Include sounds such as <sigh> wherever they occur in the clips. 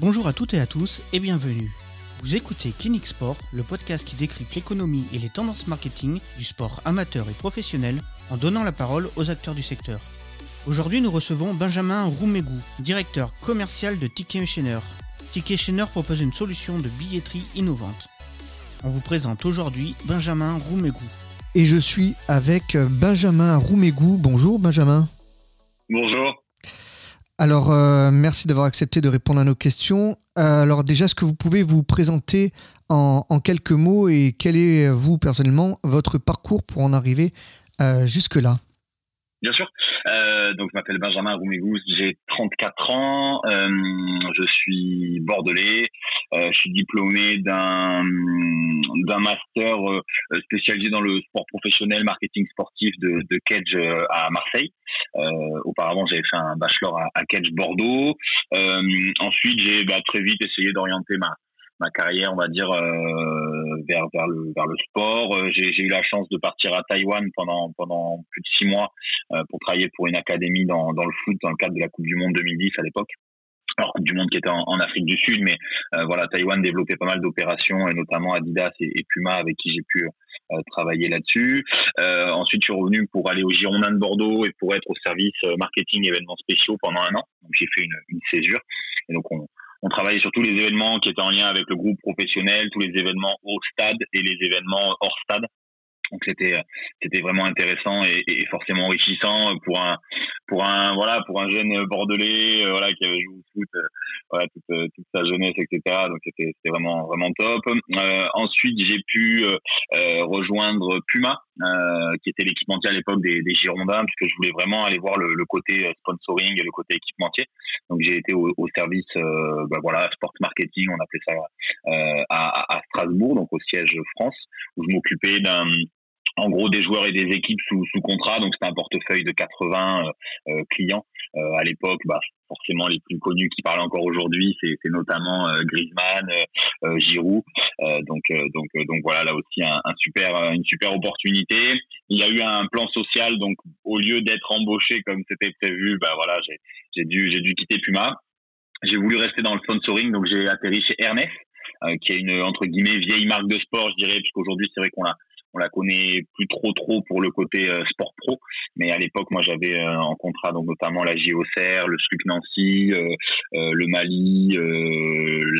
Bonjour à toutes et à tous et bienvenue. Vous écoutez Clinic Sport, le podcast qui décrypte l'économie et les tendances marketing du sport amateur et professionnel en donnant la parole aux acteurs du secteur. Aujourd'hui, nous recevons Benjamin Roumégou, directeur commercial de Ticket Chainer. Ticket Chainer propose une solution de billetterie innovante. On vous présente aujourd'hui Benjamin Roumégou. Et je suis avec Benjamin Roumégou. Bonjour Benjamin. Bonjour. Alors, euh, merci d'avoir accepté de répondre à nos questions. Euh, alors déjà, est-ce que vous pouvez vous présenter en, quelques mots et quel est, vous, personnellement, votre parcours pour en arriver euh, jusque-là? Bien sûr. Euh, donc, je m'appelle Benjamin Roumégous, j'ai 34 ans, euh, je suis bordelais, euh, je suis diplômé d'un d'un master euh, spécialisé dans le sport professionnel, marketing sportif de, de Kedge euh, à Marseille. auparavant, j'avais fait un bachelor à, Kedge Bordeaux. ensuite, j'ai bah, très vite essayé d'orienter ma ma carrière, on va dire, euh, vers vers le vers le sport. Euh, j'ai eu la chance de partir à Taïwan pendant pendant plus de six mois euh, pour travailler pour une académie dans dans le foot dans le cadre de la Coupe du Monde 2010 à l'époque. Alors Coupe du Monde qui était en, en Afrique du Sud, mais voilà, Taïwan développait pas mal d'opérations et notamment Adidas et, Puma avec qui j'ai pu travailler là-dessus. ensuite, je suis revenu pour aller au Girondin de Bordeaux et pour être au service marketing événements spéciaux pendant un an. Donc j'ai fait une, une césure et donc on, on travaillait sur tous les événements qui étaient en lien avec le groupe professionnel, tous les événements au stade et les événements hors stade. Donc c'était c'était vraiment intéressant et, et, forcément enrichissant pour un pour un voilà pour un jeune bordelais euh, voilà qui avait joué au foot euh, voilà toute, euh, toute sa jeunesse etc. Donc c'était c'était vraiment vraiment top. ensuite j'ai pu rejoindre Puma qui était l'équipementier à l'époque des, des Girondins puisque je voulais vraiment aller voir le, le, côté sponsoring et le côté équipementier. Donc j'ai été au, au service bah, voilà sport marketing on appelait ça à, à Strasbourg donc au siège France où je m'occupais d'un en gros des joueurs et des équipes sous, sous contrat. Donc c'était un portefeuille de 80 euh, euh, clients. Euh, à l'époque, bah, forcément les plus connus qui parlent encore aujourd'hui, c'est notamment Griezmann, Giroud. donc donc donc voilà là aussi un, un, super une super opportunité. Il y a eu un plan social donc au lieu d'être embauché comme c'était prévu, bah voilà j'ai j'ai dû j'ai dû quitter Puma. J'ai voulu rester dans le sponsoring donc j'ai atterri chez Ernest. qui est une entre guillemets vieille marque de sport, je dirais, puisqu'aujourd'hui c'est vrai qu'on a on la connaît plus trop trop pour le côté euh, sport pro, mais à l'époque moi j'avais euh, en contrat donc notamment la JOCR, le SLUC Nancy, euh, le Mali,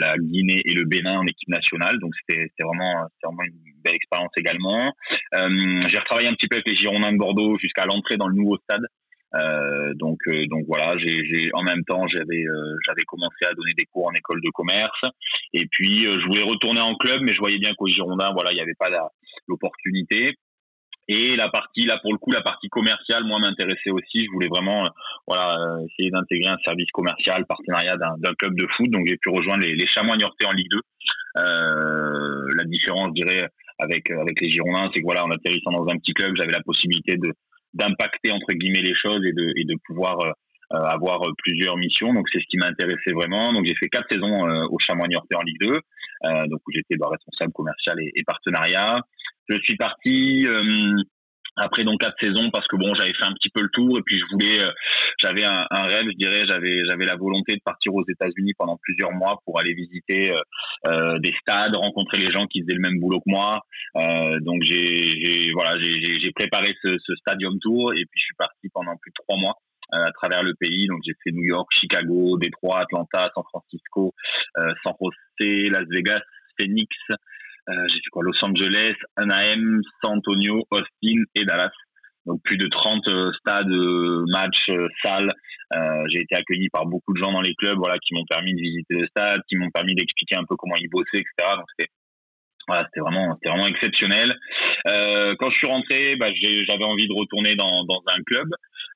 la Guinée et le Bénin en équipe nationale, donc c'était vraiment vraiment une belle expérience également. j'ai retravaillé un petit peu avec les Girondins de Bordeaux jusqu'à l'entrée dans le nouveau stade. Euh, donc donc voilà, j'ai en même temps j'avais j'avais commencé à donner des cours en école de commerce et puis je voulais retourner en club mais je voyais bien qu'au Girondins voilà il n'y avait pas l'opportunité. Et la partie, là pour le coup, la partie commerciale, moi m'intéressait aussi. Je voulais vraiment, euh, voilà, euh, essayer d'intégrer un service commercial, partenariat d'un club de foot. Donc j'ai pu rejoindre les, les Chamois Niortais en Ligue 2. Euh, la différence, je dirais, avec avec les Girondins, c'est que voilà, en atterrissant dans un petit club, j'avais la possibilité de d'impacter entre guillemets les choses et de et de pouvoir euh, avoir plusieurs missions. Donc c'est ce qui m'intéressait vraiment. Donc j'ai fait quatre saisons au Chamois Niortais en Ligue 2, donc où j'étais bah, responsable commercial et, et partenariat. Je suis parti euh, après donc quatre saisons parce que bon j'avais fait un petit peu le tour et puis je voulais euh, j'avais un, un, rêve je dirais j'avais j'avais la volonté de partir aux États-Unis pendant plusieurs mois pour aller visiter euh, euh des stades rencontrer les gens qui faisaient le même boulot que moi. Euh, donc j'ai voilà j'ai préparé ce, ce stadium tour et puis je suis parti pendant plus de trois mois à travers le pays. Donc j'ai fait New York Chicago Détroit Atlanta San Francisco San José Las Vegas Phoenix euh, j'ai fait quoi? Los Angeles, Anaheim, San Antonio, Austin et Dallas. Donc plus de 30 euh, stades, euh, matchs, salles. j'ai été accueilli par beaucoup de gens dans les clubs, voilà, qui m'ont permis de visiter le stade, qui m'ont permis d'expliquer un peu comment ils bossaient, etc. Donc c'était voilà, vraiment, c'était vraiment exceptionnel. Euh, quand je suis rentré, bah, j'avais envie de retourner dans, dans un club,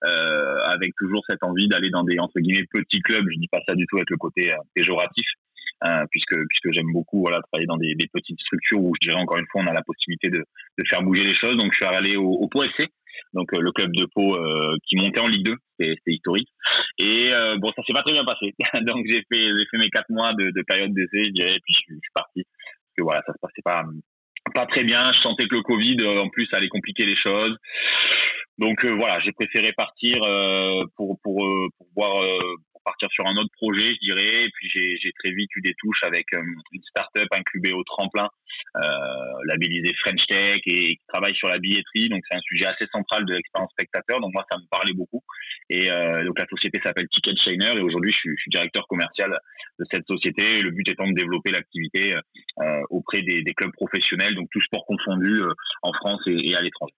euh, avec toujours cette envie d'aller dans des entre guillemets petits clubs. Je dis pas ça du tout avec le côté péjoratif, euh, puisque puisque j'aime beaucoup voilà travailler dans des, des, petites structures où je dirais encore une fois on a la possibilité de, de faire bouger les choses. Donc je suis allé au, au Pau SC, donc euh, le club de Pau euh, qui montait en Ligue 2, c'était historique. Et euh, bon ça s'est pas très bien passé. <laughs> donc j'ai fait j'ai fait mes quatre mois de, de période d'essai, je dirais, puis je, suis parti parce que voilà ça se passait pas pas très bien. Je sentais que le Covid en plus allait compliquer les choses. Donc voilà, j'ai préféré partir pour pour pour voir partir sur un autre projet, je dirais. Et puis j'ai très vite eu des touches avec une start-up incubée au tremplin, labellisée French Tech et qui travaille sur la billetterie. Donc c'est un sujet assez central de l'expérience spectateur. Donc moi ça me parlait beaucoup. Et donc la société s'appelle Ticket Shiner et aujourd'hui je, je, suis directeur commercial de cette société. Le but étant de développer l'activité auprès des, des, clubs professionnels, donc tout sport confondu en France et, et à l'étranger.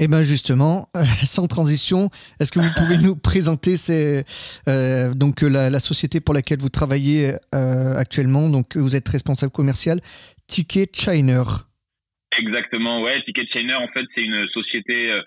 Eh bien justement, <laughs> sans transition, est-ce que vous pouvez nous présenter euh, donc la, société pour laquelle vous travaillez euh, actuellement? Donc vous êtes responsable commercial, Ticket Shiner. Exactement, ouais. Ticket Shiner, en fait, c'est une société. Euh,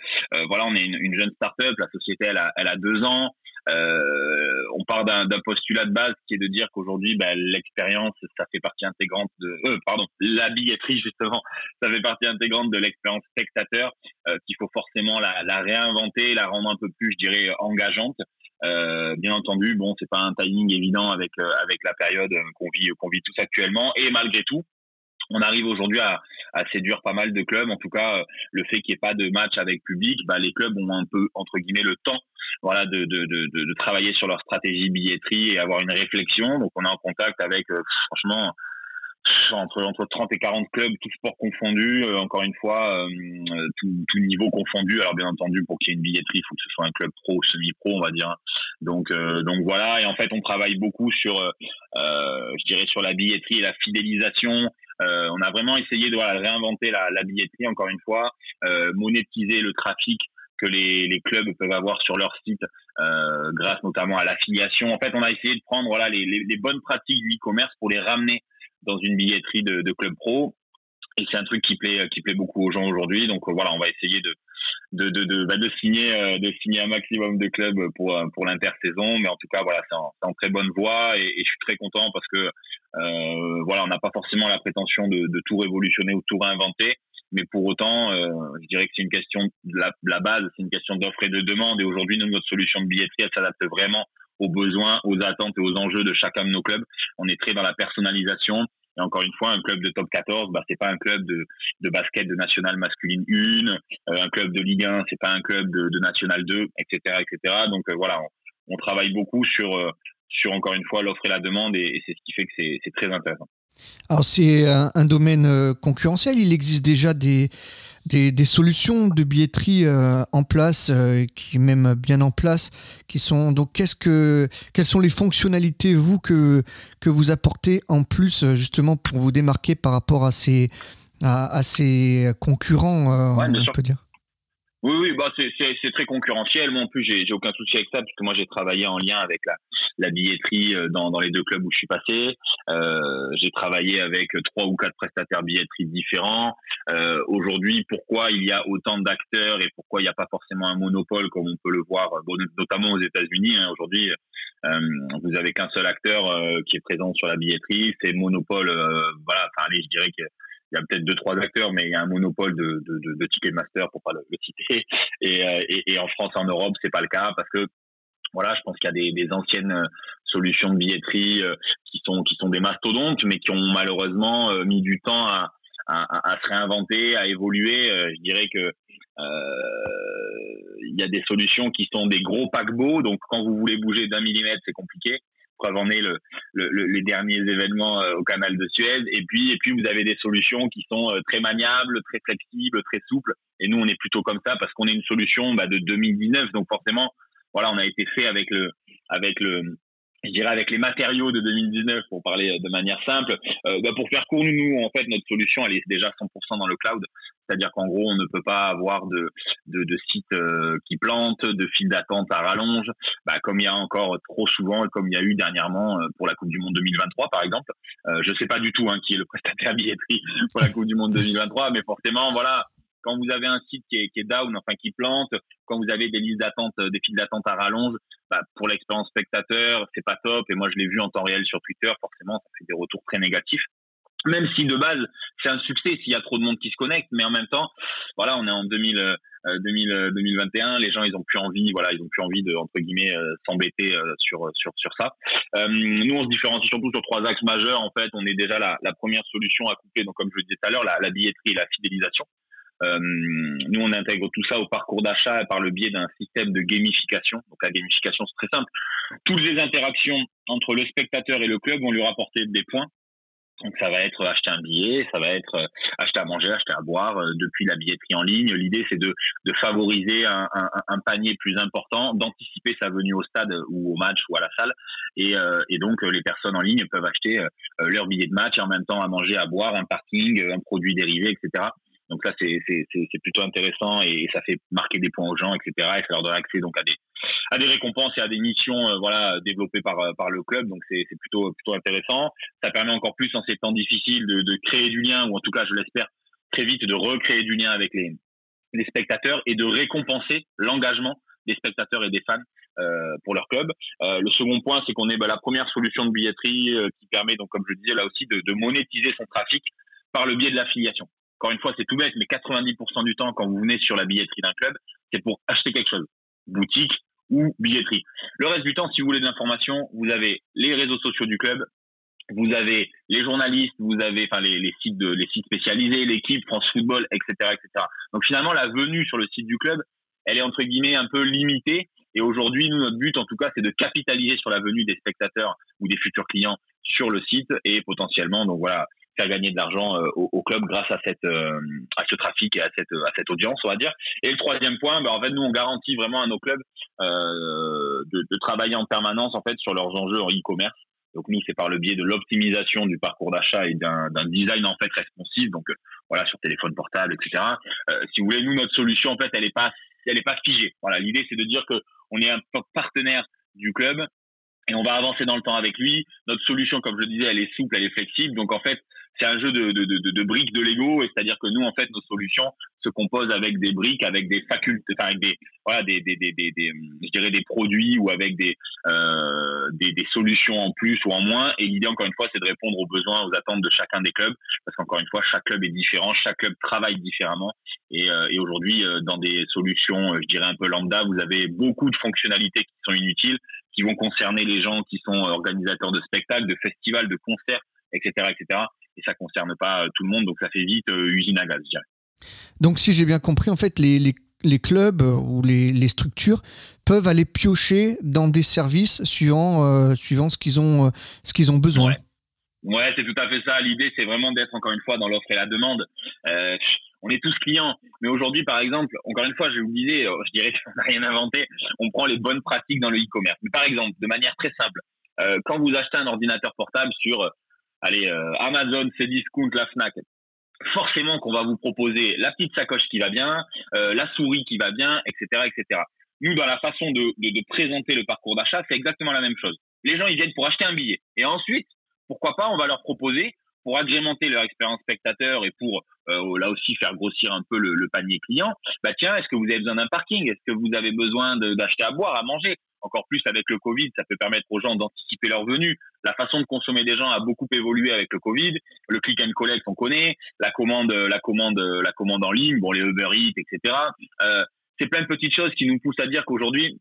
voilà, on est une, jeune start-up. La société, elle a, elle a deux ans. Euh, on part d'un postulat de base qui est de dire qu'aujourd'hui, bah, l'expérience, ça fait partie intégrante de, euh, pardon, la billetterie justement, ça fait partie intégrante de l'expérience spectateur, euh, qu'il faut forcément la, la, réinventer, la rendre un peu plus, je dirais, engageante. Euh, bien entendu, bon, c'est pas un timing évident avec euh, avec la période qu'on vit qu'on vit tous actuellement, et malgré tout, on arrive aujourd'hui à, à, séduire pas mal de clubs. En tout cas, le fait qu'il n'y ait pas de match avec public, bah, les clubs ont un peu entre guillemets le temps voilà, de, de, de, de, travailler sur leur stratégie billetterie et avoir une réflexion. Donc, on est en contact avec, euh, franchement, entre, entre 30 et 40 clubs, tout sport confondu, euh, encore une fois, euh, tout, tout, niveau confondu. Alors, bien entendu, pour qu'il y ait une billetterie, il faut que ce soit un club pro semi-pro, on va dire. Donc, donc voilà. Et en fait, on travaille beaucoup sur, je dirais, sur la billetterie et la fidélisation. on a vraiment essayé de voilà, réinventer la, la billetterie, encore une fois, monétiser le trafic que les, les, clubs peuvent avoir sur leur site euh, grâce notamment à l'affiliation. En fait, on a essayé de prendre voilà les, les, les bonnes pratiques du e-commerce pour les ramener dans une billetterie de, de club pro. Et c'est un truc qui plaît qui plaît beaucoup aux gens aujourd'hui. Donc voilà, on va essayer de de de bah, de signer euh, de signer un maximum de clubs pour pour l'intersaison. Mais en tout cas voilà, c'est en, en, très bonne voie et, et, je suis très content parce que euh, voilà, on n'a pas forcément la prétention de, de tout révolutionner ou tout réinventer mais pour autant, euh, je dirais que c'est une question de la, la base, c'est une question d'offre et de demande. Et aujourd'hui, notre solution de billetterie, elle s'adapte vraiment aux besoins, aux attentes et aux enjeux de chacun de nos clubs. On est très dans la personnalisation. Et encore une fois, un club de top 14, bah, c'est pas un club de, de basket de nationale masculine 1, euh, un club de Ligue 1, c'est pas un club de, de national 2, etc., etc. Donc euh, voilà, on, on, travaille beaucoup sur, euh, sur encore une fois l'offre et la demande, et, et c'est ce qui fait que c'est très intéressant. Alors c'est un, domaine euh, concurrentiel, il existe déjà des, des, solutions de billetterie euh, en place, euh, qui même bien en place, qui sont donc qu'est-ce que quelles sont les fonctionnalités vous que que vous apportez en plus justement pour vous démarquer par rapport à ces à, ces concurrents, on peut dire? Oui, oui, bah c'est très concurrentiel. Moi, en plus, j'ai aucun souci avec ça, puisque moi, j'ai travaillé en lien avec la, la billetterie euh, dans, dans les deux clubs où je suis passé. Euh, j'ai travaillé avec trois ou quatre prestataires billetterie différents. Euh, Aujourd'hui, pourquoi il y a autant d'acteurs et pourquoi il n'y a pas forcément un monopole comme on peut le voir, notamment aux États-Unis. Hein, Aujourd'hui, euh, vous avez qu'un seul acteur euh, qui est présent sur la billetterie, c'est monopole. voilà, enfin, allez, je dirais que il y a peut-être deux trois acteurs, mais il y a un monopole de, de, de, de Ticketmaster pour pas le, citer. Et, euh, et, et, en France, en Europe, c'est pas le cas parce que voilà, je pense qu'il y a des, des, anciennes euh, solutions de billetterie euh, qui sont qui sont des mastodontes, mais qui ont malheureusement mis du temps à, à, à se réinventer, à évoluer. je dirais que il y a des solutions qui sont des gros paquebots, donc quand vous voulez bouger d'un millimètre, c'est compliqué preuve en est le, le, les derniers événements euh, au canal de Suez. Et puis, et puis vous avez des solutions qui sont euh, très maniables, très flexibles, très souples. Et nous, on est plutôt comme ça parce qu'on est une solution bah, de 2019. Donc forcément, voilà, on a été fait avec le, avec le, je dirais avec les matériaux de 2019 pour parler de manière simple. Euh, bah pour faire court, nous, en fait, notre solution, elle est déjà 100% dans le cloud. C'est-à-dire qu'en gros, on ne peut pas avoir de, de, de sites euh, qui plantent, de files d'attente à rallonge, bah, comme il y a encore trop souvent et comme il y a eu dernièrement euh, pour la Coupe du Monde 2023, par exemple. Euh, je sais pas du tout hein, qui est le prestataire billetterie <laughs> pour la Coupe du Monde 2023, mais forcément, voilà, quand vous avez un site qui est, qui est down, enfin qui plante, quand vous avez des listes d'attente, euh, des files d'attente à rallonge, bah, pour l'expérience spectateur, c'est pas top. Et moi, je l'ai vu en temps réel sur Twitter. Forcément, ça fait des retours très négatifs. Même si de base c'est un succès s'il y a trop de monde qui se connecte, mais en même temps, voilà, on est en 2000, euh, 2000 2021, euh, les gens ils ont plus envie, voilà, ils ont plus envie de entre guillemets euh, s'embêter sur sur sur ça. nous, on se différencie surtout sur trois axes majeurs. En fait, on est déjà la, la première solution à couper, donc comme je le disais tout à l'heure, la, la billetterie et la fidélisation. Nous, on intègre tout ça au parcours d'achat par le biais d'un système de gamification. Donc la gamification, c'est très simple. Toutes les interactions entre le spectateur et le club vont lui rapporter des points donc ça va être acheter un billet, ça va être euh, acheter à manger, acheter à boire euh, depuis la billetterie en ligne. L'idée c'est de, de favoriser un, un, un, panier plus important, d'anticiper sa venue au stade ou au match ou à la salle. Et, euh, et donc les personnes en ligne peuvent acheter leur billet de match et en même temps à manger, à boire, un parking, un produit dérivé, etc. Donc là, c'est plutôt intéressant et ça fait marquer des points aux gens, etc. Et ça leur donne accès donc à des, à des récompenses et à des missions euh, voilà développées par, euh, par le club. Donc c'est plutôt, plutôt intéressant. Ça permet encore plus en ces temps difficiles de, de créer du lien, ou en tout cas, je l'espère, très vite de recréer du lien avec les, les spectateurs et de récompenser l'engagement des spectateurs et des fans euh, pour leur club. Euh, le second point, c'est qu'on est bah, la première solution de billetterie euh, qui permet, donc comme je disais là aussi, de, de monétiser son trafic par le biais de l'affiliation. Encore une fois, c'est tout bête, mais 90% du temps, quand vous venez sur la billetterie d'un club, c'est pour acheter quelque chose. Boutique ou billetterie. Le reste du temps, si vous voulez de l'information, vous avez les réseaux sociaux du club, vous avez les journalistes, vous avez enfin les, les sites de les sites spécialisés, l'équipe France Football, etc., etc. Donc finalement, la venue sur le site du club, elle est entre guillemets un peu limitée. Et aujourd'hui, nous, notre but, en tout cas, c'est de capitaliser sur la venue des spectateurs ou des futurs clients sur le site et potentiellement, donc voilà, faire gagner de l'argent euh, au, club grâce à cette euh, à ce trafic et à cette à cette audience on va dire. Et le troisième point ben, en fait nous on garantit vraiment à nos clubs euh, de, de, travailler en permanence en fait sur leurs enjeux en e-commerce. Donc nous c'est par le biais de l'optimisation du parcours d'achat et d'un design en fait responsive donc voilà sur téléphone portable etc si vous voulez nous notre solution en fait elle est pas elle est pas figée. Voilà l'idée c'est de dire que on est un partenaire du club et on va avancer dans le temps avec lui. Notre solution, comme je disais, elle est souple, elle est flexible. Donc en fait, c'est un jeu de, de, de, de briques de Lego, et c'est-à-dire que nous, en fait, nos solutions se composent avec des briques, avec des facultés, enfin, avec des, voilà, des, des, des, des, des, je dirais des produits ou avec des, euh, des, des solutions en plus ou en moins. Et l'idée, encore une fois, c'est de répondre aux besoins, aux attentes de chacun des clubs, parce qu'encore une fois, chaque club est différent, chaque club travaille différemment. Et, euh, et aujourd'hui, euh, dans des solutions, euh, je dirais un peu lambda, vous avez beaucoup de fonctionnalités qui sont inutiles, qui vont concerner les gens qui sont organisateurs de spectacles, de festivals, de concerts, etc., etc et ça concerne pas euh, tout le monde, donc ça fait vite euh, usine à gaz, je dirais. Donc si j'ai bien compris, en fait, les, les, les clubs euh, ou les, les, structures peuvent aller piocher dans des services suivant, suivant ce qu'ils ont, ce qu'ils ont besoin. Ouais, c'est tout à fait ça. L'idée, c'est vraiment d'être encore une fois dans l'offre et la demande. Euh, on est tous clients, mais aujourd'hui, par exemple, encore une fois, je vous disais, je dirais qu'on n'a rien inventé. On prend les bonnes pratiques dans le e-commerce. Mais par exemple, de manière très simple, euh, quand vous achetez un ordinateur portable sur allez, euh, Amazon, Cdiscount, la Fnac, forcément qu'on va vous proposer la petite sacoche qui va bien, euh, la souris qui va bien, etc., etc. Nous, dans la façon de, de, de présenter le parcours d'achat, c'est exactement la même chose. Les gens, ils viennent pour acheter un billet. Et ensuite, pourquoi pas, on va leur proposer, pour agrémenter leur expérience spectateur et pour euh, là aussi faire grossir un peu le, le panier client, bah tiens, est-ce que vous avez besoin d'un parking? Est-ce que vous avez besoin d'acheter à boire, à manger? Encore plus avec le Covid, ça peut permettre aux gens d'anticiper leur venue. La façon de consommer des gens a beaucoup évolué avec le Covid. Le click and collect, on connaît. La commande, la commande, la commande en ligne, bon, les Uber Eats, etc. Euh, c'est plein de petites choses qui nous poussent à dire qu'aujourd'hui,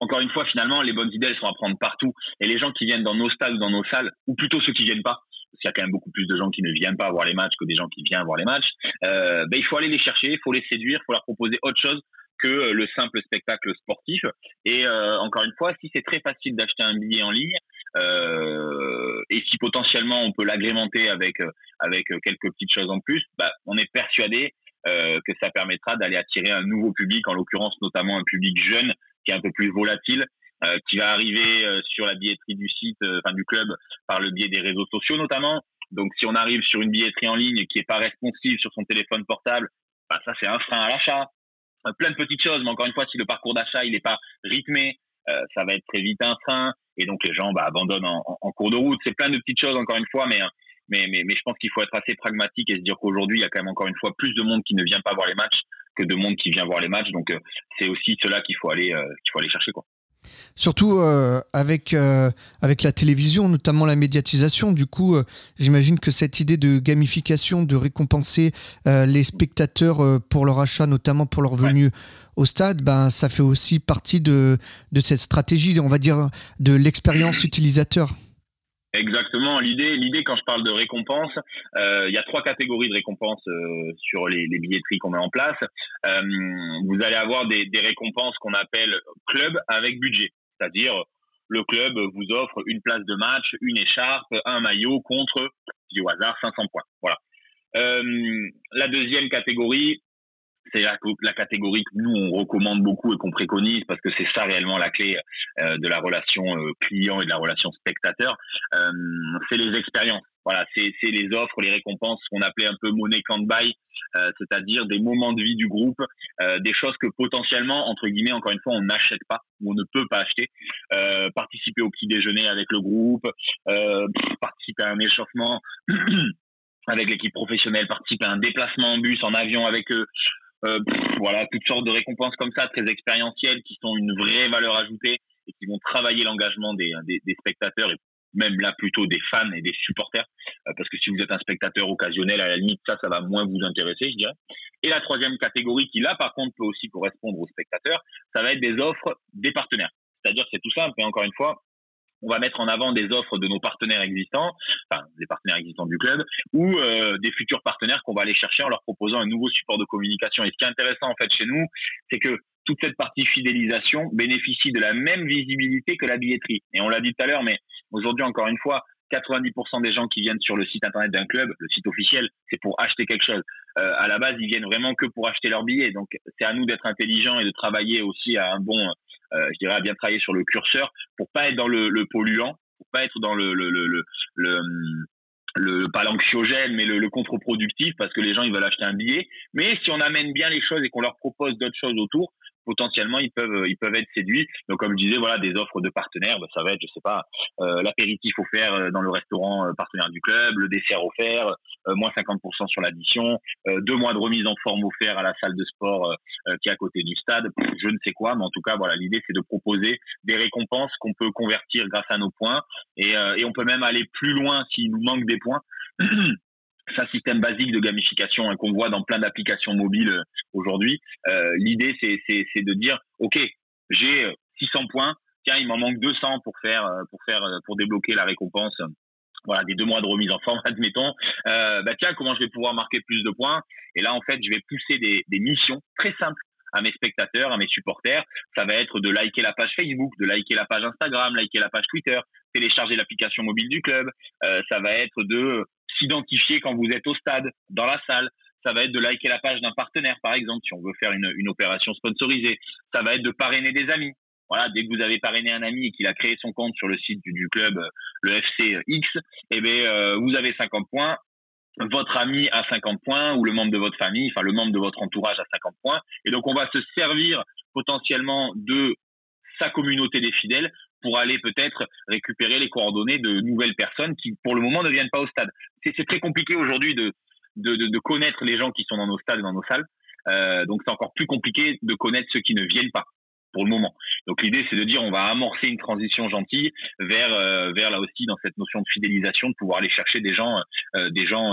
encore une fois, finalement, les bonnes idées, elles sont à prendre partout. Et les gens qui viennent dans nos stades dans nos salles, ou plutôt ceux qui viennent pas, parce qu'il y a quand même beaucoup plus de gens qui ne viennent pas voir les matchs que des gens qui viennent voir les matchs, euh, ben, il faut aller les chercher, il faut les séduire, il faut leur proposer autre chose que le simple spectacle sportif. Et euh, encore une fois, si c'est très facile d'acheter un billet en ligne, euh, et si potentiellement on peut l'agrémenter avec avec quelques petites choses en plus, bah, on est persuadé euh, que ça permettra d'aller attirer un nouveau public, en l'occurrence notamment un public jeune qui est un peu plus volatile, euh, qui va arriver euh, sur la billetterie du site, enfin du club, par le biais des réseaux sociaux notamment. Donc si on arrive sur une billetterie en ligne qui est pas responsive sur son téléphone portable, bah, ça c'est un frein à l'achat. Euh, plein de petites choses, mais encore une fois, si le parcours d'achat il n'est pas rythmé, euh, ça va être très vite un frein, et donc les gens bah, abandonnent en, en, cours de route. C'est plein de petites choses, encore une fois, mais mais, mais, mais je pense qu'il faut être assez pragmatique et se dire qu'aujourd'hui, il y a quand même encore une fois plus de monde qui ne vient pas voir les matchs que de monde qui vient voir les matchs. Donc, euh, c'est aussi cela qu'il faut aller, qu'il faut aller chercher, quoi. Surtout euh, avec, euh, avec la télévision, notamment la médiatisation. Du coup, euh, j'imagine que cette idée de gamification, de récompenser les spectateurs pour leur achat, notamment pour leur venue au stade, ben, ça fait aussi partie de, de cette stratégie, on va dire, de l'expérience utilisateur. Exactement. L'idée, l'idée quand je parle de récompense, euh, il y a trois catégories de récompenses euh, sur les, les, billetteries qu'on met en place. Euh, vous allez avoir des, des récompenses qu'on appelle club avec budget, c'est-à-dire le club vous offre une place de match, une écharpe, un maillot contre, du hasard, 500 points. Voilà. la deuxième catégorie, c'est la, la, catégorie que nous on recommande beaucoup et qu'on préconise parce que c'est ça réellement la clé euh, de la relation euh, client et de la relation spectateur. Euh, c'est les expériences. Voilà, c'est les offres, les récompenses, qu'on appelait un peu money can't buy, c'est-à-dire des moments de vie du groupe, des choses que potentiellement, entre guillemets, encore une fois, on n'achète pas ou on ne peut pas acheter. participer au petit déjeuner avec le groupe, participer à un échauffement <clears throat> avec l'équipe professionnelle, participer à un déplacement en bus, en avion avec eux, euh, voilà, toutes sortes de récompenses comme ça, très expérientielles, qui sont une vraie valeur ajoutée et qui vont travailler l'engagement des, des, des, spectateurs et même là plutôt des fans et des supporters. Euh, parce que si vous êtes un spectateur occasionnel, à la limite, ça, ça va moins vous intéresser, je dirais. Et la troisième catégorie qui là, par contre, peut aussi correspondre aux spectateurs, ça va être des offres des partenaires. C'est-à-dire, c'est tout simple, et encore une fois, on va mettre en avant des offres de nos partenaires existants, enfin des partenaires existants du club, ou euh, des futurs partenaires qu'on va aller chercher en leur proposant un nouveau support de communication. Et ce qui est intéressant en fait chez nous, c'est que toute cette partie fidélisation bénéficie de la même visibilité que la billetterie. Et on l'a dit tout à l'heure, mais aujourd'hui encore une fois, 90% des gens qui viennent sur le site internet d'un club, le site officiel, c'est pour acheter quelque chose. Euh, à la base, ils viennent vraiment que pour acheter leur billet. Donc, c'est à nous d'être intelligents et de travailler aussi à un bon je dirais, à bien travailler sur le curseur pour pas être dans le, le polluant, pour pas être dans le, le, le, le, le le pas l'anxiogène mais le, le contre-productif parce que les gens ils veulent acheter un billet. Mais si on amène bien les choses et qu'on leur propose d'autres choses autour potentiellement ils peuvent ils peuvent être séduits. Donc comme je disais voilà des offres de partenaires, bah, ça va être je sais pas euh, l'apéritif offert euh, dans le restaurant euh, partenaire du club, le dessert offert, moins 50% sur l'addition, deux mois de remise en forme offert à la salle de sport qui est à côté du stade, je ne sais quoi, mais en tout cas voilà l'idée c'est de proposer des récompenses qu'on peut convertir grâce à nos points et, et on peut même aller plus loin s'il nous manque des points. <clears throat> c'est un système basique de gamification hein, qu'on voit dans plein d'applications mobiles euh, aujourd'hui. Euh, L'idée, c'est de dire, ok, j'ai 600 euh, points, tiens, il m'en manque 200 pour faire, euh, pour faire, pour débloquer la récompense. Voilà, des deux mois de remise en forme, <laughs> admettons. Euh, bah tiens, comment je vais pouvoir marquer plus de points? Et là, en fait, je vais pousser des, des missions très simples à mes spectateurs, à mes supporters. Ça va être de liker la page Facebook, de liker la page Instagram, liker la page Twitter, télécharger l'application mobile du club. Euh, ça va être de s'identifier quand vous êtes au stade, dans la salle. Ça va être de liker la page d'un partenaire, par exemple, si on veut faire une, opération sponsorisée. Ça va être de parrainer des amis. Voilà, dès que vous avez parrainé un ami et qu'il a créé son compte sur le site du, club, euh, le FC X, eh bien, euh, vous avez 50 points. Votre ami a 50 points ou le membre de votre famille, enfin le membre de votre entourage a 50 points. Et donc on va se servir potentiellement de sa communauté des fidèles pour aller peut-être récupérer les coordonnées de nouvelles personnes qui, pour le moment, ne viennent pas au stade. C'est très compliqué aujourd'hui de, de, de, connaître les gens qui sont dans nos stades et dans nos salles. Euh, donc c'est encore plus compliqué de connaître ceux qui ne viennent pas pour le moment. Donc l'idée c'est de dire on va amorcer une transition gentille vers euh, vers là aussi dans cette notion de fidélisation de pouvoir aller chercher des gens euh, des gens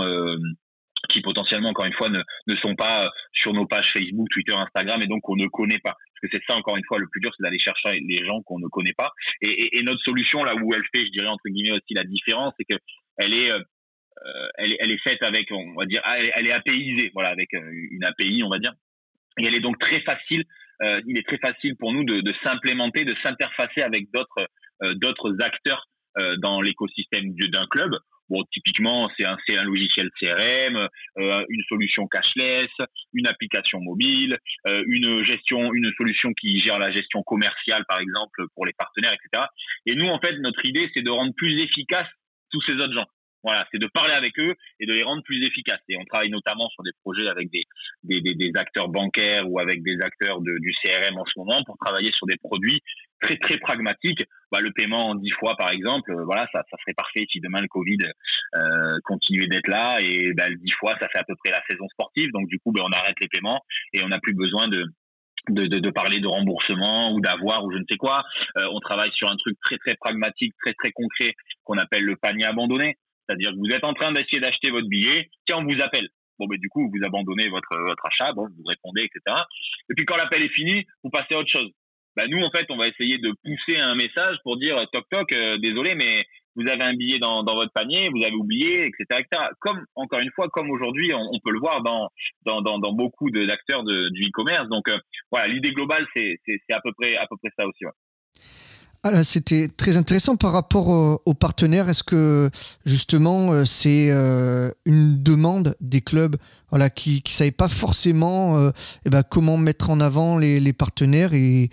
qui potentiellement encore une fois ne, ne sont pas sur nos pages Facebook, Twitter, Instagram et donc on ne connaît pas. Parce que c'est ça encore une fois le plus dur, c'est d'aller chercher les gens qu'on ne connaît pas. Et, et, et, notre solution là où elle fait, je dirais entre guillemets aussi la différence, c'est que elle est euh, elle est, elle est faite avec, on va dire, elle elle est apaisée, voilà, avec euh, une API, on va dire. Et elle est donc très facile. Euh, il est très facile pour nous de, de s'implémenter, de s'interfacer avec d'autres euh, d'autres acteurs euh, dans l'écosystème d'un club. Bon, typiquement, c'est un, un logiciel CRM, euh, une solution cashless, une application mobile, euh, une gestion, une solution qui gère la gestion commerciale, par exemple, pour les partenaires, etc. Et nous, en fait, notre idée, c'est de rendre plus efficace tous ces autres gens. Voilà, c'est de parler avec eux et de les rendre plus efficaces. Et on travaille notamment sur des projets avec des, des, des, des acteurs bancaires ou avec des acteurs de, du CRM en ce moment pour travailler sur des produits très très pragmatiques. Bah, le paiement en 10 fois par exemple, euh, voilà, ça, ça serait parfait si demain le Covid euh, continuait d'être là et bah, 10 fois ça fait à peu près la saison sportive. Donc du coup, bah, on arrête les paiements et on n'a plus besoin de de, de, de, parler de remboursement ou d'avoir ou je ne sais quoi. Euh, on travaille sur un truc très très pragmatique, très très concret qu'on appelle le panier abandonné. C'est-à-dire que vous êtes en train d'essayer d'acheter votre billet, tiens, on vous appelle. Bon, ben, du coup, vous abandonnez votre, votre achat, bon, vous répondez, etc. Et puis, quand l'appel est fini, vous passez à autre chose. Ben, nous, en fait, on va essayer de pousser un message pour dire, toc, toc, euh, désolé, mais vous avez un billet dans, dans votre panier, vous avez oublié, etc., Comme encore une fois, comme aujourd'hui, on, peut le voir dans dans, dans, dans beaucoup d'acteurs du e-commerce. Donc voilà, l'idée globale, c'est à peu près à peu près ça aussi. Ah, c'était très intéressant par rapport aux, partenaires. Est-ce que justement euh, c'est euh, une demande des clubs voilà, qui ne savaient pas forcément euh, eh ben, comment mettre en avant les, partenaires et,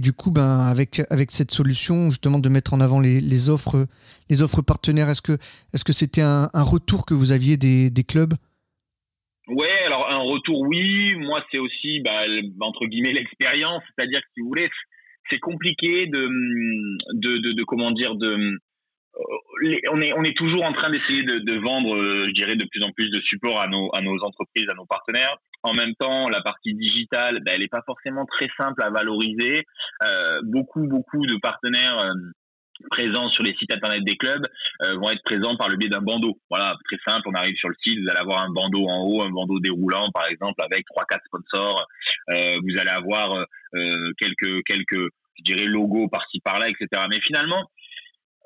du coup ben, avec, cette solution justement de mettre en avant les, offres, les offres partenaires, est-ce que c'était un, retour que vous aviez des, des clubs? Ouais, alors un retour oui, moi c'est aussi bah, entre guillemets l'expérience, c'est-à-dire que si vous voulez c'est compliqué de, de, de, de, comment dire de euh, on est on est toujours en train d'essayer de, de, vendre euh, je dirais de plus en plus de support à nos à nos entreprises à nos partenaires. En même temps la partie digitale ben, elle est pas forcément très simple à valoriser. Euh, beaucoup beaucoup de partenaires présents sur les sites internet des clubs euh, vont être présents par le biais d'un bandeau. Voilà, très simple, on arrive sur le site, vous allez avoir un bandeau en haut, un bandeau déroulant par exemple avec trois quatre sponsors. Euh, vous allez avoir euh, quelques quelques je dirais logos par-ci par-là, etc. Mais finalement,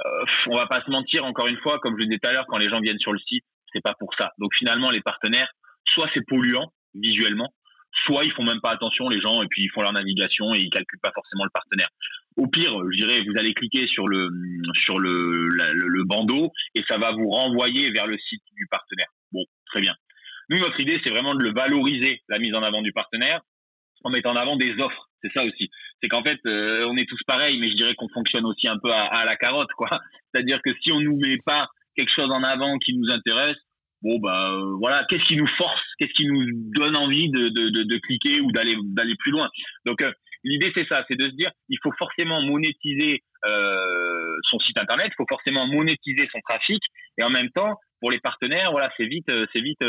euh, on va pas se mentir encore une fois, comme je le disais tout à l'heure, quand les gens viennent sur le site, c'est pas pour ça. Donc finalement, les partenaires, soit c'est polluant visuellement, soit ils font même pas attention les gens et puis ils font leur navigation et ils calculent pas forcément le partenaire. Au pire, je dirais, vous allez cliquer sur le sur le, le, bandeau et ça va vous renvoyer vers le site du partenaire. Bon, très bien. Nous, notre idée, c'est vraiment de le valoriser, la mise en avant du partenaire, en mettant en avant des offres. C'est ça aussi. C'est qu'en fait, euh, on est tous pareils, mais je dirais qu'on fonctionne aussi un peu à, à la carotte, quoi. <laughs> C'est-à-dire que si on nous met pas quelque chose en avant qui nous intéresse, bon bah euh, voilà, qu'est-ce qui nous force, qu'est-ce qui nous donne envie de, de, de, de cliquer ou d'aller d'aller plus loin? Donc euh, l'idée c'est ça, c'est de se dire il faut forcément monétiser euh, son site internet, il faut forcément monétiser son trafic et en même temps pour les partenaires voilà c'est vite euh, c'est vite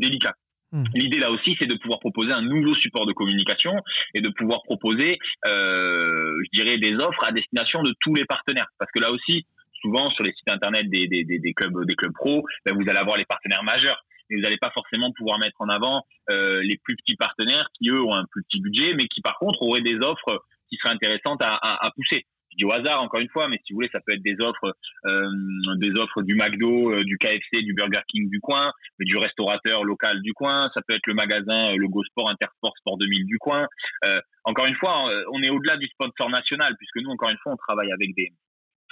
délicat. Mmh. L'idée là aussi, c'est de pouvoir proposer un nouveau support de communication et de pouvoir proposer, euh, je dirais, des offres à destination de tous les partenaires. Parce que là aussi, souvent sur les sites internet des, des, des, clubs des clubs pro, ben vous allez avoir les partenaires majeurs. Mais vous n'allez pas forcément pouvoir mettre en avant euh, les plus petits partenaires qui eux ont un plus petit budget, mais qui par contre auraient des offres qui seraient intéressantes à, à, à pousser. Je dis au hasard encore une fois, mais si vous voulez, ça peut être des offres, euh, des offres du McDo, euh, du KFC, du Burger King du coin, du restaurateur local du coin. Ça peut être le magasin euh, Logo Sport, Intersport, Sport 2000 du coin. Euh, encore une fois, on est au-delà du sponsor national, puisque nous, encore une fois, on travaille avec des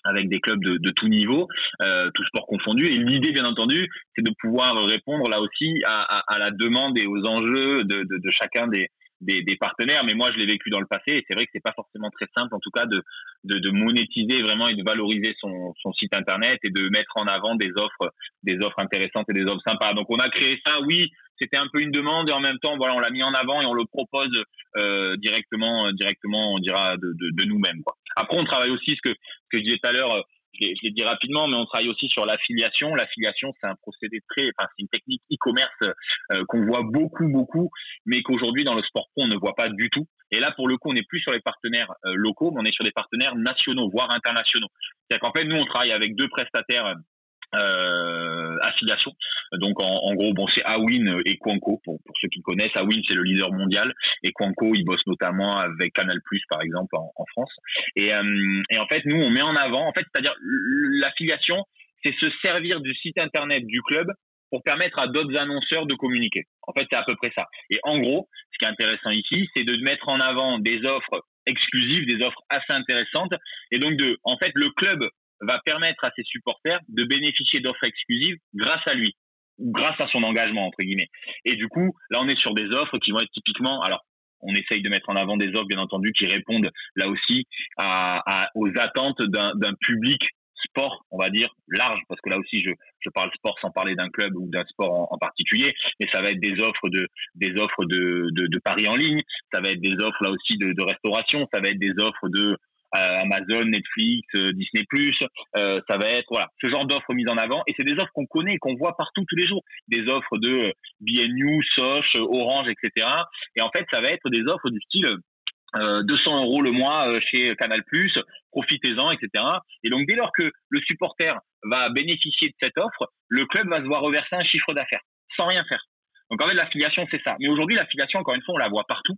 avec des clubs de, de tout niveau, euh, tout sport confondu. Et l'idée, bien entendu, c'est de pouvoir répondre là aussi à, la demande et aux enjeux de, chacun des, partenaires. Mais moi, je l'ai vécu dans le passé et c'est vrai que c'est pas forcément très simple, en tout cas, de, monétiser vraiment et de valoriser son, son site internet et de mettre en avant des offres, des offres intéressantes et des offres sympas. Donc, on a créé ça, oui. C'était un peu une demande et en même temps, voilà, on l'a mis en avant et on le propose euh, directement, directement, on dira de, de, de nous-mêmes. Après, on travaille aussi ce que, ce que je disais tout à l'heure je l'ai dit rapidement, mais on travaille aussi sur l'affiliation. L'affiliation, c'est un procédé très, enfin, c'est une technique e-commerce euh, qu'on voit beaucoup, beaucoup, mais qu'aujourd'hui dans le sport pro on ne voit pas du tout. Et là, pour le coup, on n'est plus sur les partenaires euh, locaux, mais on est sur des partenaires nationaux, voire internationaux. C'est-à-dire qu'en fait, nous, on travaille avec deux prestataires euh, affiliation. Donc en, en, gros, bon, c'est Awin et Quanco pour, pour ceux qui connaissent. Awin c'est le leader mondial et Quanco il bosse notamment avec Canal Plus par exemple en, en France. Et, euh, et, en fait, nous on met en avant, en fait, c'est-à-dire l'affiliation, c'est se servir du site internet du club pour permettre à d'autres annonceurs de communiquer. En fait, c'est à peu près ça. Et en gros, ce qui est intéressant ici, c'est de mettre en avant des offres exclusives, des offres assez intéressantes, et donc de, en fait, le club va permettre à ses supporters de bénéficier d'offres exclusives grâce à lui, grâce à son engagement, entre guillemets. Et du coup, là, on est sur des offres qui vont être typiquement, alors, on essaye de mettre en avant des offres, bien entendu, qui répondent là aussi à, aux attentes d'un public sport, on va dire, large, parce que là aussi, je, je parle sport sans parler d'un club ou d'un sport en, particulier, mais ça va être des offres de, des offres de, de, de, paris en ligne, ça va être des offres là aussi de, de restauration, ça va être des offres de, Amazon, Netflix, euh, Disney+, euh, ça va être voilà ce genre d'offres mises en avant et c'est des offres qu'on connaît et qu'on voit partout tous les jours, des offres de BNU, Soch, Orange, etc. Et en fait, ça va être des offres du style 200 euros le mois chez Canal+, profitez-en, etc. Et donc dès lors que le supporter va bénéficier de cette offre, le club va se voir reverser un chiffre d'affaires sans rien faire. Donc en fait l'affiliation c'est ça. Mais aujourd'hui l'affiliation encore une fois on la voit partout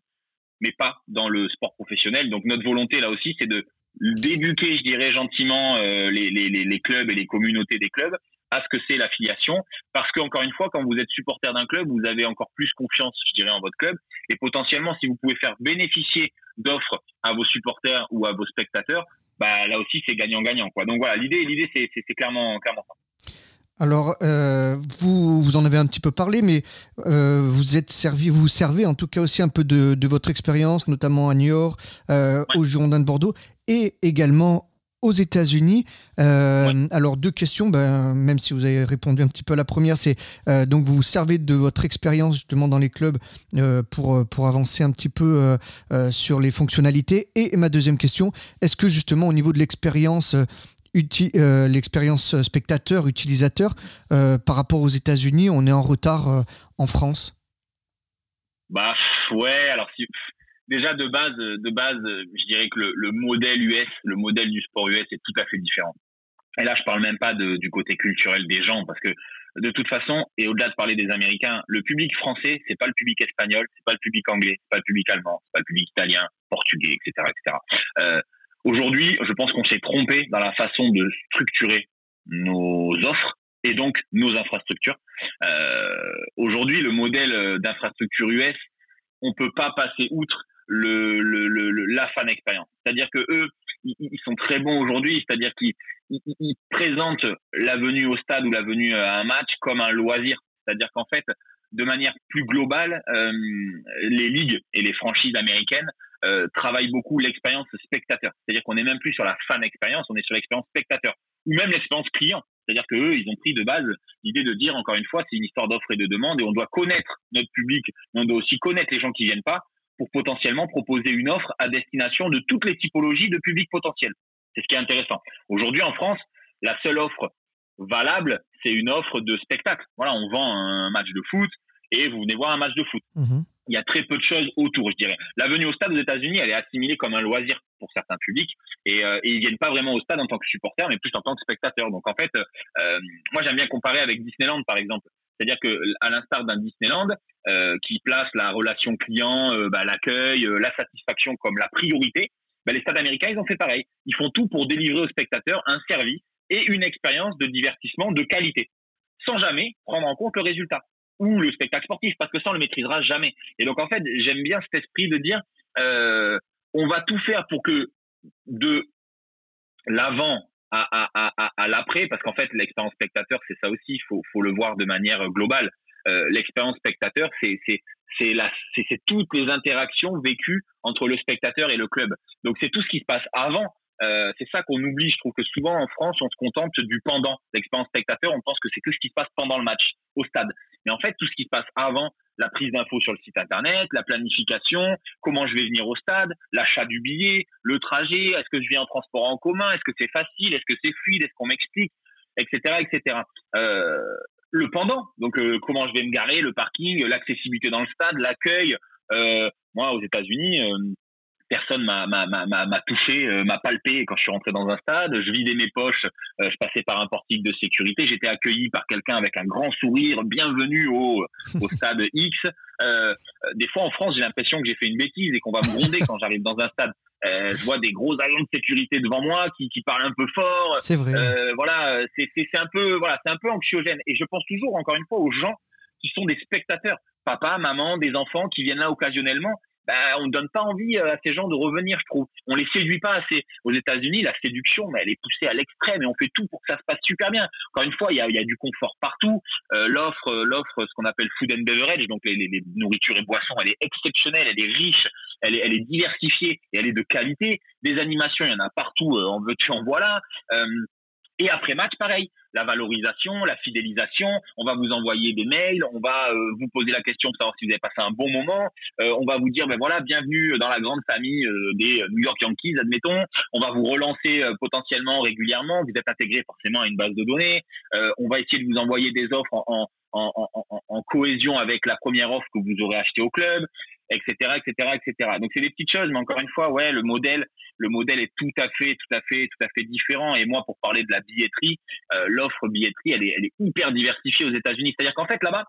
mais pas dans le sport professionnel. Donc notre volonté là aussi, c'est de d'éduquer, je dirais gentiment, euh, les, les, les, clubs et les communautés des clubs à ce que c'est l'affiliation. Parce qu'encore une fois, quand vous êtes supporter d'un club, vous avez encore plus confiance, je dirais, en votre club. Et potentiellement, si vous pouvez faire bénéficier d'offres à vos supporters ou à vos spectateurs, bah, là aussi, c'est gagnant-gagnant. Quoi. Donc voilà, l'idée, l'idée c'est clairement, clairement ça. Alors, euh, vous, vous en avez un petit peu parlé, mais euh, vous êtes servi, vous servez en tout cas aussi un peu de, de votre expérience, notamment à Niort, euh, au Girondin de Bordeaux, et également aux États-Unis. Euh, alors deux questions, ben, même si vous avez répondu un petit peu à la première, c'est euh, donc vous vous servez de votre expérience justement dans les clubs euh, pour, pour avancer un petit peu sur les fonctionnalités. Et ma deuxième question, est-ce que justement au niveau de l'expérience euh, l'expérience spectateur, utilisateur, euh, par rapport aux États-Unis, on est en retard euh, en France? Bah ouais, alors déjà de base, de base, je dirais que le, modèle US, le modèle du sport US est tout à fait différent. Et là, je parle même pas du côté culturel des gens, parce que de toute façon, et au-delà de parler des Américains, le public français, c'est pas le public espagnol, c'est pas le public anglais, c'est pas le public allemand, c'est pas le public italien, portugais, etc., etc. Euh, Aujourd'hui, je pense qu'on s'est trompé dans la façon de structurer nos offres et donc nos infrastructures. Euh, Aujourd'hui, le modèle d'infrastructure US, on peut pas passer outre le, le, le, la fan expérience. C'est-à-dire que eux, ils, sont très bons aujourd'hui, c'est-à-dire qu'ils ils, présentent la venue au stade ou la venue à un match comme un loisir. C'est-à-dire qu'en fait, de manière plus globale, euh, les ligues et les franchises américaines euh, travaille beaucoup l'expérience spectateur. C'est-à-dire qu'on n'est même plus sur la fan expérience, on est sur l'expérience spectateur ou même l'expérience client. C'est-à-dire que eux, ils ont pris de base l'idée de dire encore une fois, c'est une histoire d'offre et de demande et on doit connaître notre public, mais on doit aussi connaître les gens qui viennent pas pour potentiellement proposer une offre à destination de toutes les typologies de public potentiel. C'est ce qui est intéressant. Aujourd'hui, en France, la seule offre valable, c'est une offre de spectacle. Voilà, on vend un match de foot et vous venez voir un match de foot. Mmh il y a très peu de choses autour, je dirais. La venue au stade aux États-Unis, elle est assimilée comme un loisir pour certains publics et, euh, ils viennent pas vraiment au stade en tant que supporters, mais plus en tant que spectateurs. Donc en fait, euh, moi j'aime bien comparer avec Disneyland par exemple. C'est-à-dire que à l'instar d'un Disneyland euh, qui place la relation client, euh, bah, l'accueil, euh, la satisfaction comme la priorité, bah, les stades américains ils ont fait pareil. Ils font tout pour délivrer aux spectateurs un service et une expérience de divertissement de qualité, sans jamais prendre en compte le résultat ou le spectacle sportif, parce que ça, on le maîtrisera jamais. Et donc, en fait, j'aime bien cet esprit de dire, euh, on va tout faire pour que de l'avant à, à, à, à l'après, parce qu'en fait, l'expérience spectateur, c'est ça aussi, il faut, faut le voir de manière globale. Euh, l'expérience spectateur, c'est c'est toutes les interactions vécues entre le spectateur et le club. Donc c'est tout ce qui se passe avant euh, c'est ça qu'on oublie. Je trouve que souvent en France, on se contente du pendant. L'expérience spectateur, on pense que c'est que ce qui se passe pendant le match, au stade. Mais en fait, tout ce qui se passe avant, la prise d'infos sur le site internet, la planification, comment je vais venir au stade, l'achat du billet, le trajet, est-ce que je viens en transport en commun, est-ce que c'est facile, est-ce que c'est fluide, est-ce qu'on m'explique, etc., etc. Euh, le pendant, donc euh, comment je vais me garer, le parking, l'accessibilité dans le stade, l'accueil. Euh, moi, aux États-Unis, personne m'a m'a touché, euh, m'a palpé quand je suis rentré dans un stade. Je vidais mes poches, euh, je passais par un portique de sécurité. J'étais accueilli par quelqu'un avec un grand sourire, bienvenue au, au <laughs> stade X. Euh, des fois en France, j'ai l'impression que j'ai fait une bêtise et qu'on va me gronder quand j'arrive dans un stade. Euh, je vois des gros agents de sécurité devant moi qui, qui parlent un peu fort. C'est vrai. voilà, c'est un peu voilà, c'est un peu anxiogène. Et je pense toujours encore une fois aux gens qui sont des spectateurs, papa, maman, des enfants qui viennent là occasionnellement bah, on ne donne pas envie euh, à ces gens de revenir, je trouve. On les séduit pas assez. Aux États-Unis, la séduction, mais elle est poussée à l'extrême et on fait tout pour que ça se passe super bien. Encore une fois, il y a, y a, du confort partout. Euh, l'offre, euh, l'offre, ce qu'on appelle food and beverage, donc les, les, nourritures et boissons, elle est exceptionnelle, elle est riche, elle est, elle est diversifiée et elle est de qualité. Des animations, il y en a partout. en veux-tu, en voilà. Et après match, pareil, la valorisation, la fidélisation, on va vous envoyer des mails, on va euh, vous poser la question pour savoir si vous avez passé un bon moment, euh, on va vous dire, ben voilà, bienvenue dans la grande famille euh, des New York Yankees, admettons, on va vous relancer potentiellement régulièrement, vous êtes intégré forcément à une base de données, on va essayer de vous envoyer des offres en, en, en, en, cohésion avec la première offre que vous aurez achetée au club, etc., etc., etc. Donc c'est des petites choses, mais encore une fois, ouais, le modèle, le modèle est tout à fait, tout à fait, tout à fait différent. Et moi, pour parler de la billetterie, euh, l'offre billetterie, elle est, elle est hyper diversifiée aux États-Unis. C'est-à-dire qu'en fait, là-bas,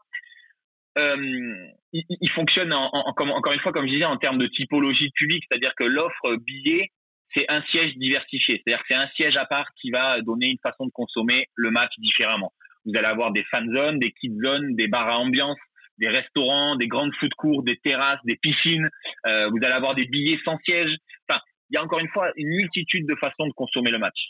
euh, il, fonctionne en, en, encore une fois, comme je disais, en termes de typologie public, c'est-à-dire que l'offre billet, c'est un siège diversifié. C'est-à-dire que c'est un siège à part qui va donner une façon de consommer le match différemment. Vous allez avoir des fan zones, des kids zones, des bars à ambiance, des restaurants, des grandes food courts, des terrasses, des piscines. Euh, vous allez avoir des billets sans siège. Enfin, il y a encore une fois une multitude de façons de consommer le match.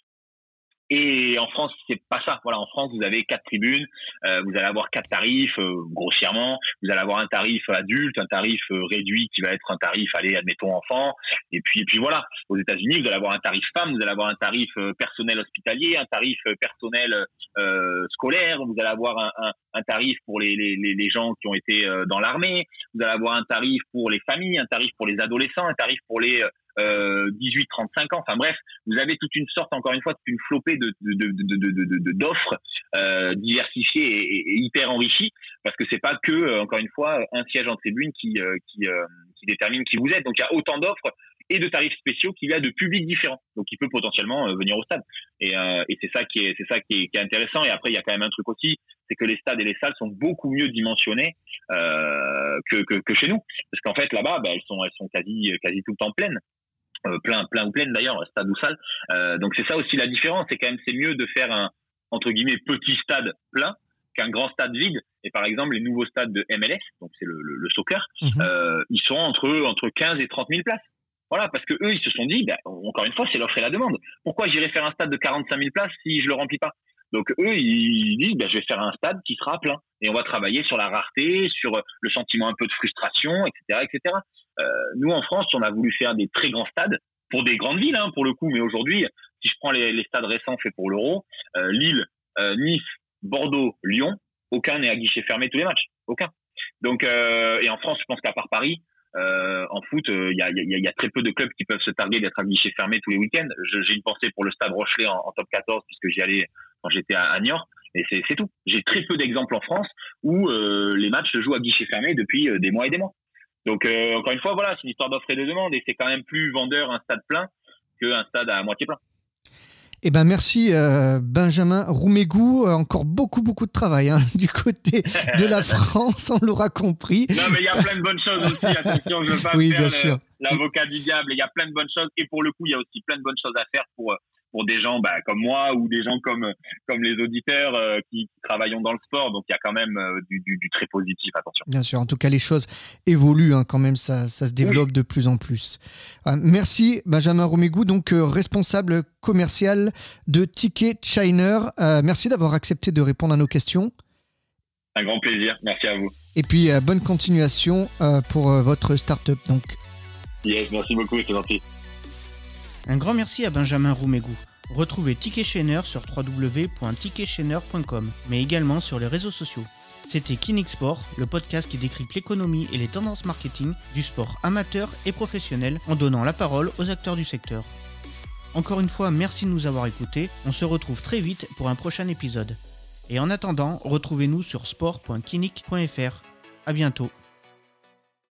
Et en France, c'est pas ça. Voilà, en France, vous avez quatre tribunes, euh, vous allez avoir quatre tarifs euh, grossièrement. Vous allez avoir un tarif adulte, un tarif euh, réduit qui va être un tarif, allez, admettons enfant. Et puis, et puis voilà. Aux États-Unis, vous allez avoir un tarif femme, vous allez avoir un tarif personnel hospitalier, un tarif personnel scolaire. Vous allez avoir un, un, un tarif pour les, les, les, gens qui ont été dans l'armée. Vous allez avoir un tarif pour les familles, un tarif pour les adolescents, un tarif pour les 18-35 euh, ans. Enfin bref, vous avez toute une sorte, encore une fois, une flopée de, d'offres euh, diversifiées et, hyper enrichies, parce que c'est pas que, euh, encore une fois, un siège en tribune qui, qui, détermine qui vous êtes. Donc il y a autant d'offres et de tarifs spéciaux qu'il y a de publics différents. Donc il peut potentiellement venir au stade. Et, c'est ça qui est c'est ça qui est, intéressant. Et après il y a quand même un truc aussi, c'est que les stades et les salles sont beaucoup mieux dimensionnés que, que, que, chez nous. Parce qu'en fait là-bas, bah, elles sont elles sont quasi quasi tout le temps pleines. Euh, plein, plein ou pleine d'ailleurs, stade ou salle. Euh, donc c'est ça aussi la différence, c'est quand même c'est mieux de faire un entre guillemets petit stade plein qu'un grand stade vide. Et par exemple les nouveaux stades de MLS, donc c'est le, le, soccer, mhm. euh, ils sont entre entre 15 et 30 000 places. Voilà, parce que eux ils se sont dit, ben, encore une fois c'est l'offre et la demande. Pourquoi j'irais faire un stade de 45 000 places si je le remplis pas? Donc eux ils disent, ben, je vais faire un stade qui sera plein et on va travailler sur la rareté, sur le sentiment un peu de frustration, etc., etc. Euh, nous, en France, on a voulu faire des très grands stades pour des grandes villes, hein, pour le coup. Mais aujourd'hui, si je prends les, stades récents faits pour l'Euro, euh, Lille, euh, Nice, Bordeaux, Lyon, aucun n'est à guichet fermé tous les matchs. Aucun. Donc, et en France, je pense qu'à part Paris, en foot, il y, a, y, a, très peu de clubs qui peuvent se targuer d'être à guichet fermé tous les week-ends. J'ai une pensée pour le stade Rochelet en, top 14 puisque j'y allais quand j'étais à, à Niort. Et c'est tout. J'ai très peu d'exemples en France où les matchs se jouent à guichet fermé depuis des mois et des mois. Donc euh, encore une fois, voilà, c'est une histoire d'offre et de demande et c'est quand même plus vendeur un stade plein qu'un stade à moitié plein. Eh ben merci euh, Benjamin Roumégou, euh, encore beaucoup beaucoup de travail hein, <laughs> du côté de la <laughs> France, on l'aura compris. Non mais il y a plein de bonnes choses aussi, attention, je veux pas oui, faire l'avocat du diable, il y a plein de bonnes choses et pour le coup il y a aussi plein de bonnes choses à faire pour pour des gens bah, comme moi ou des gens comme comme les auditeurs euh, qui, qui, travaillons dans le sport. Donc il y a quand même euh, du, du, du, très positif. Attention. Bien sûr. En tout cas, les choses évoluent hein, quand même. Ça, ça se développe de plus en plus. Euh, merci Benjamin Romégou, donc responsable commercial de Ticket Chiner. merci d'avoir accepté de répondre à nos questions. Un grand plaisir. Merci à vous. Et puis bonne continuation pour votre start-up. Donc. Yes, merci beaucoup. C'est gentil. Un grand merci à Benjamin Roumégou. Retrouvez Ticket Chainer sur www.ticketchainer.com, mais également sur les réseaux sociaux. C'était Kinix Sport, le podcast qui décrypte l'économie et les tendances marketing du sport amateur et professionnel en donnant la parole aux acteurs du secteur. Encore une fois, merci de nous avoir écoutés. On se retrouve très vite pour un prochain épisode. Et en attendant, retrouvez-nous sur sport.kinic.fr. À bientôt.